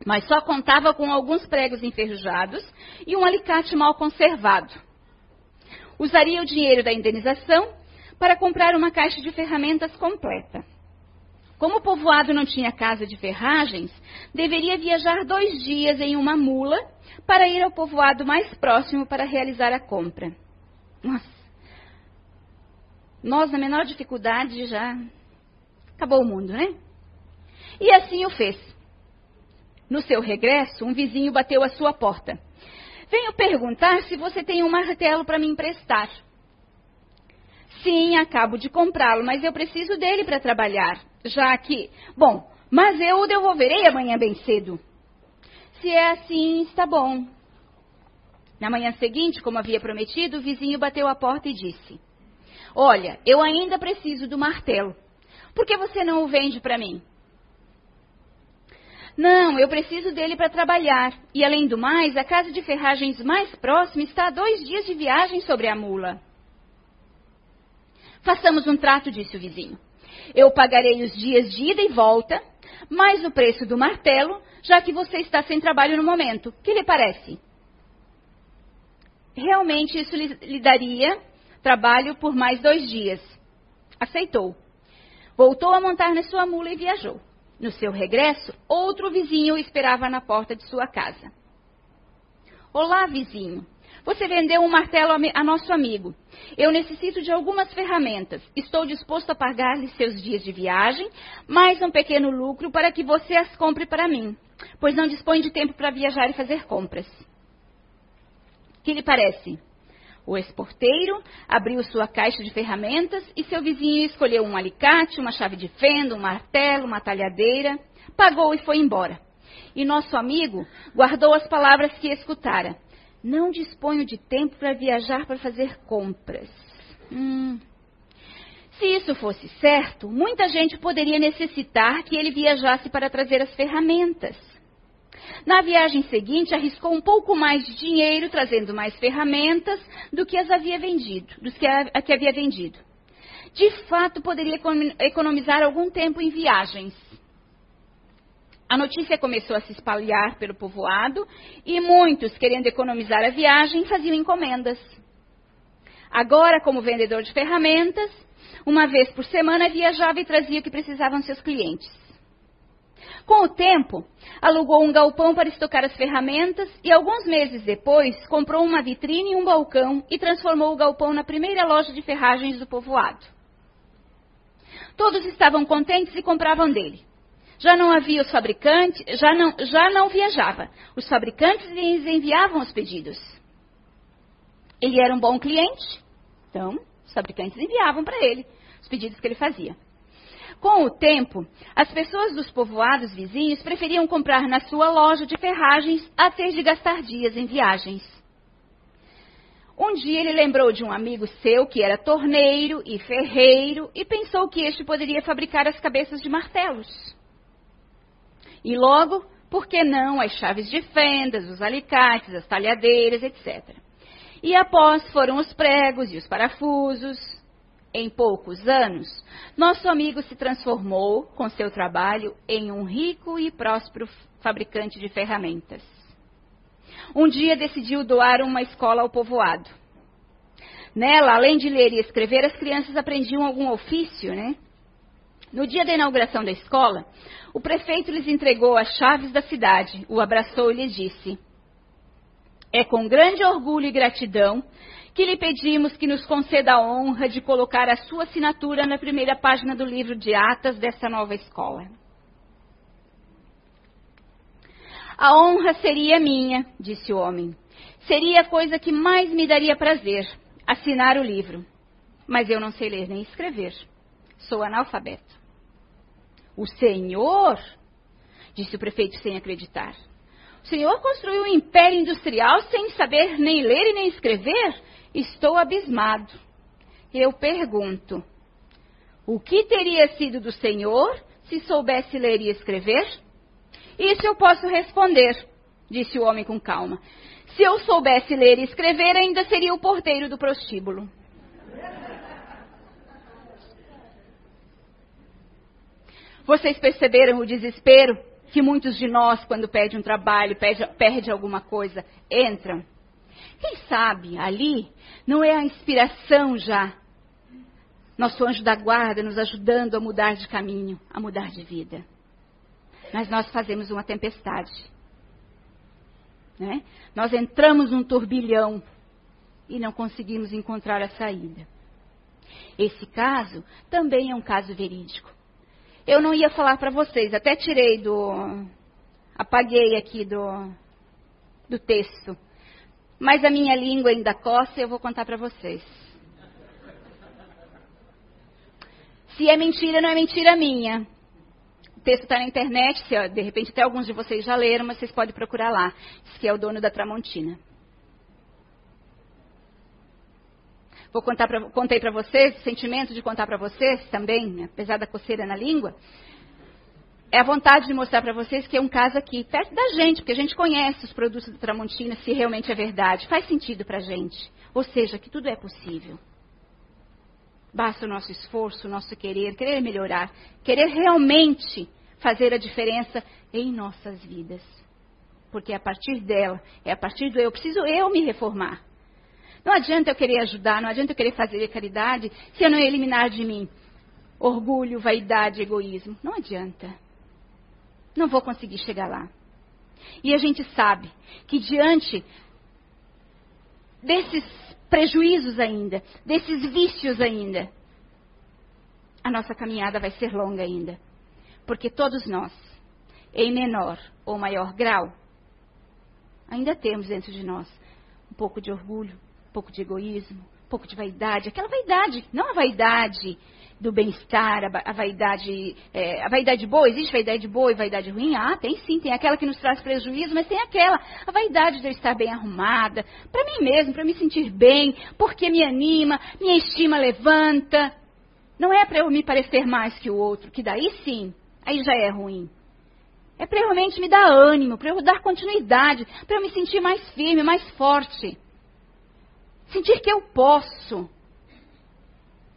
mas só contava com alguns pregos enferrujados e um alicate mal conservado. Usaria o dinheiro da indenização para comprar uma caixa de ferramentas completa. Como o povoado não tinha casa de ferragens, deveria viajar dois dias em uma mula para ir ao povoado mais próximo para realizar a compra. Nossa, nós na menor dificuldade já acabou o mundo, né? E assim o fez. No seu regresso, um vizinho bateu à sua porta. Venho perguntar se você tem um martelo para me emprestar. Sim, acabo de comprá-lo, mas eu preciso dele para trabalhar. Já que. Bom, mas eu o devolverei amanhã bem cedo. Se é assim, está bom. Na manhã seguinte, como havia prometido, o vizinho bateu a porta e disse: Olha, eu ainda preciso do martelo. Por que você não o vende para mim? Não, eu preciso dele para trabalhar. E além do mais, a casa de ferragens mais próxima está a dois dias de viagem sobre a mula. Façamos um trato, disse o vizinho. Eu pagarei os dias de ida e volta, mais o preço do martelo, já que você está sem trabalho no momento. Que lhe parece? Realmente isso lhe, lhe daria trabalho por mais dois dias. Aceitou. Voltou a montar na sua mula e viajou. No seu regresso, outro vizinho o esperava na porta de sua casa. Olá, vizinho. Você vendeu um martelo a, nosso amigo. Eu necessito de algumas ferramentas. Estou disposto a pagar-lhe seus dias de viagem, mais um pequeno lucro para que você as compre para mim, pois não dispõe de tempo para viajar e fazer compras. Que lhe parece? O ex-porteiro abriu sua caixa de ferramentas e seu vizinho escolheu um alicate, uma chave de fenda, um martelo, uma talhadeira, pagou e foi embora. E nosso amigo guardou as palavras que escutara. Não disponho de tempo para viajar para fazer compras. Hum. Se isso fosse certo, muita gente poderia necessitar que ele viajasse para trazer as ferramentas. Na viagem seguinte, arriscou um pouco mais de dinheiro, trazendo mais ferramentas do que as havia vendido, do que a que havia vendido. De fato, poderia economizar algum tempo em viagens. A notícia começou a se espalhar pelo povoado e muitos, querendo economizar a viagem, faziam encomendas. Agora, como vendedor de ferramentas, uma vez por semana viajava e trazia o que precisavam seus clientes. Com o tempo, alugou um galpão para estocar as ferramentas e, alguns meses depois, comprou uma vitrine e um balcão e transformou o galpão na primeira loja de ferragens do povoado. Todos estavam contentes e compravam dele. Já não havia os fabricantes, já não, já não viajava. Os fabricantes lhes enviavam os pedidos. Ele era um bom cliente, então os fabricantes enviavam para ele os pedidos que ele fazia. Com o tempo, as pessoas dos povoados vizinhos preferiam comprar na sua loja de ferragens a ter de gastar dias em viagens. Um dia ele lembrou de um amigo seu que era torneiro e ferreiro e pensou que este poderia fabricar as cabeças de martelos. E logo, por que não as chaves de fendas, os alicates, as talhadeiras, etc. E após foram os pregos e os parafusos, em poucos anos, nosso amigo se transformou, com seu trabalho, em um rico e próspero fabricante de ferramentas. Um dia decidiu doar uma escola ao povoado. Nela, além de ler e escrever, as crianças aprendiam algum ofício, né? No dia da inauguração da escola, o prefeito lhes entregou as chaves da cidade, o abraçou e lhe disse: É com grande orgulho e gratidão que lhe pedimos que nos conceda a honra de colocar a sua assinatura na primeira página do livro de atas dessa nova escola. A honra seria minha, disse o homem. Seria a coisa que mais me daria prazer, assinar o livro. Mas eu não sei ler nem escrever. Sou analfabeto. O senhor, disse o prefeito sem acreditar. O senhor construiu um império industrial sem saber nem ler e nem escrever? Estou abismado. Eu pergunto: o que teria sido do Senhor se soubesse ler e escrever? Isso eu posso responder, disse o homem com calma. Se eu soubesse ler e escrever, ainda seria o porteiro do prostíbulo. Vocês perceberam o desespero que muitos de nós, quando perdem um trabalho, perde, perde alguma coisa, entram? Quem sabe ali não é a inspiração já? Nosso anjo da guarda nos ajudando a mudar de caminho, a mudar de vida. Mas nós fazemos uma tempestade. Né? Nós entramos num turbilhão e não conseguimos encontrar a saída. Esse caso também é um caso verídico. Eu não ia falar para vocês, até tirei do. apaguei aqui do, do texto. Mas a minha língua ainda coça e eu vou contar para vocês. Se é mentira, não é mentira minha. O texto está na internet, se, de repente até alguns de vocês já leram, mas vocês podem procurar lá. Diz que é o dono da Tramontina. Vou contar pra, contei para vocês, o sentimento de contar para vocês também, apesar da coceira na língua, é a vontade de mostrar para vocês que é um caso aqui, perto da gente, porque a gente conhece os produtos da Tramontina, se realmente é verdade. Faz sentido para a gente. Ou seja, que tudo é possível. Basta o nosso esforço, o nosso querer, querer melhorar, querer realmente fazer a diferença em nossas vidas. Porque é a partir dela, é a partir do eu, preciso eu me reformar. Não adianta eu querer ajudar, não adianta eu querer fazer caridade se eu não eliminar de mim orgulho, vaidade, egoísmo. Não adianta. Não vou conseguir chegar lá. E a gente sabe que diante desses prejuízos ainda, desses vícios ainda, a nossa caminhada vai ser longa ainda. Porque todos nós, em menor ou maior grau, ainda temos dentro de nós um pouco de orgulho, pouco de egoísmo, um pouco de vaidade, aquela vaidade, não a vaidade do bem-estar, a, vaidade, é, a vaidade boa, existe vaidade boa e vaidade ruim? Ah, tem sim, tem aquela que nos traz prejuízo, mas tem aquela, a vaidade de eu estar bem arrumada, para mim mesmo, para me sentir bem, porque me anima, minha estima levanta. Não é para eu me parecer mais que o outro, que daí sim, aí já é ruim. É para realmente me dar ânimo, para eu dar continuidade, para eu me sentir mais firme, mais forte. Sentir que eu posso.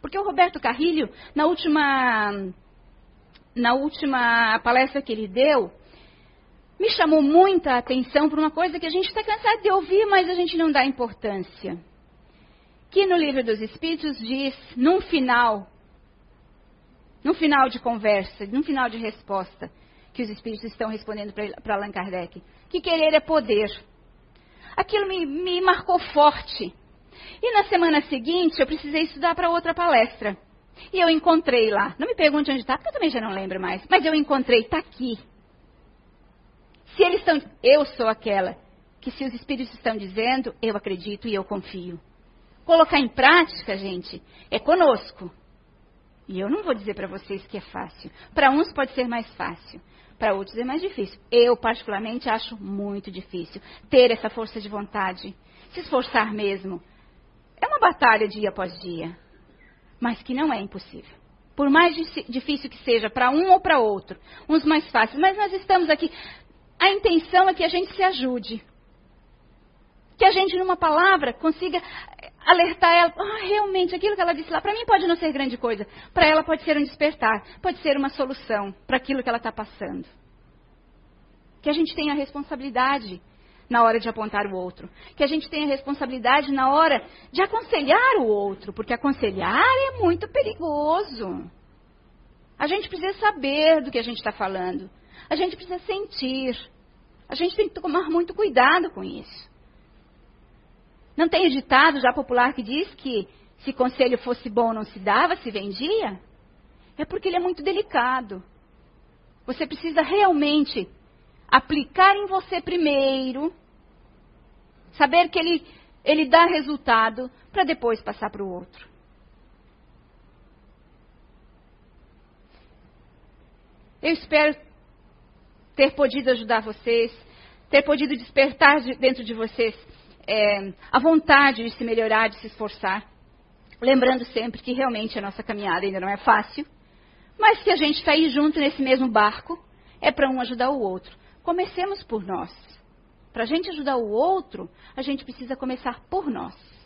Porque o Roberto Carrilho, na última, na última palestra que ele deu, me chamou muita atenção por uma coisa que a gente está cansado de ouvir, mas a gente não dá importância. Que no livro dos Espíritos diz, num final, num final de conversa, num final de resposta, que os Espíritos estão respondendo para Allan Kardec, que querer é poder. Aquilo me, me marcou forte. E na semana seguinte eu precisei estudar para outra palestra. E eu encontrei lá. Não me pergunte onde está, porque eu também já não lembro mais. Mas eu encontrei, está aqui. Se eles estão. Eu sou aquela que, se os espíritos estão dizendo, eu acredito e eu confio. Colocar em prática, gente, é conosco. E eu não vou dizer para vocês que é fácil. Para uns pode ser mais fácil, para outros é mais difícil. Eu, particularmente, acho muito difícil ter essa força de vontade, se esforçar mesmo, é uma batalha dia após dia, mas que não é impossível. Por mais difícil que seja para um ou para outro, uns mais fáceis, mas nós estamos aqui. A intenção é que a gente se ajude. Que a gente, numa palavra, consiga alertar ela. Ah, realmente, aquilo que ela disse lá, para mim pode não ser grande coisa. Para ela pode ser um despertar, pode ser uma solução para aquilo que ela está passando. Que a gente tenha a responsabilidade na hora de apontar o outro. Que a gente tenha responsabilidade na hora de aconselhar o outro, porque aconselhar é muito perigoso. A gente precisa saber do que a gente está falando. A gente precisa sentir. A gente tem que tomar muito cuidado com isso. Não tem ditado já popular que diz que se conselho fosse bom não se dava, se vendia? É porque ele é muito delicado. Você precisa realmente aplicar em você primeiro, saber que ele, ele dá resultado, para depois passar para o outro. Eu espero ter podido ajudar vocês, ter podido despertar de, dentro de vocês é, a vontade de se melhorar, de se esforçar. Lembrando sempre que realmente a nossa caminhada ainda não é fácil, mas que a gente está aí junto nesse mesmo barco é para um ajudar o outro. Comecemos por nós. Para a gente ajudar o outro, a gente precisa começar por nós.